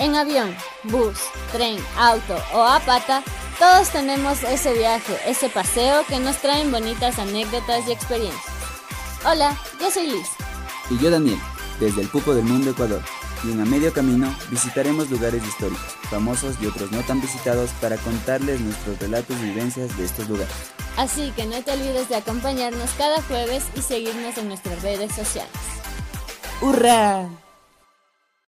En avión, bus, tren, auto o a pata, todos tenemos ese viaje, ese paseo que nos traen bonitas anécdotas y experiencias. Hola, yo soy Liz. Y yo Daniel, desde el Pupo del Mundo Ecuador. Y en a medio camino visitaremos lugares históricos, famosos y otros no tan visitados para contarles nuestros relatos y vivencias de estos lugares. Así que no te olvides de acompañarnos cada jueves y seguirnos en nuestras redes sociales. ¡Hurra!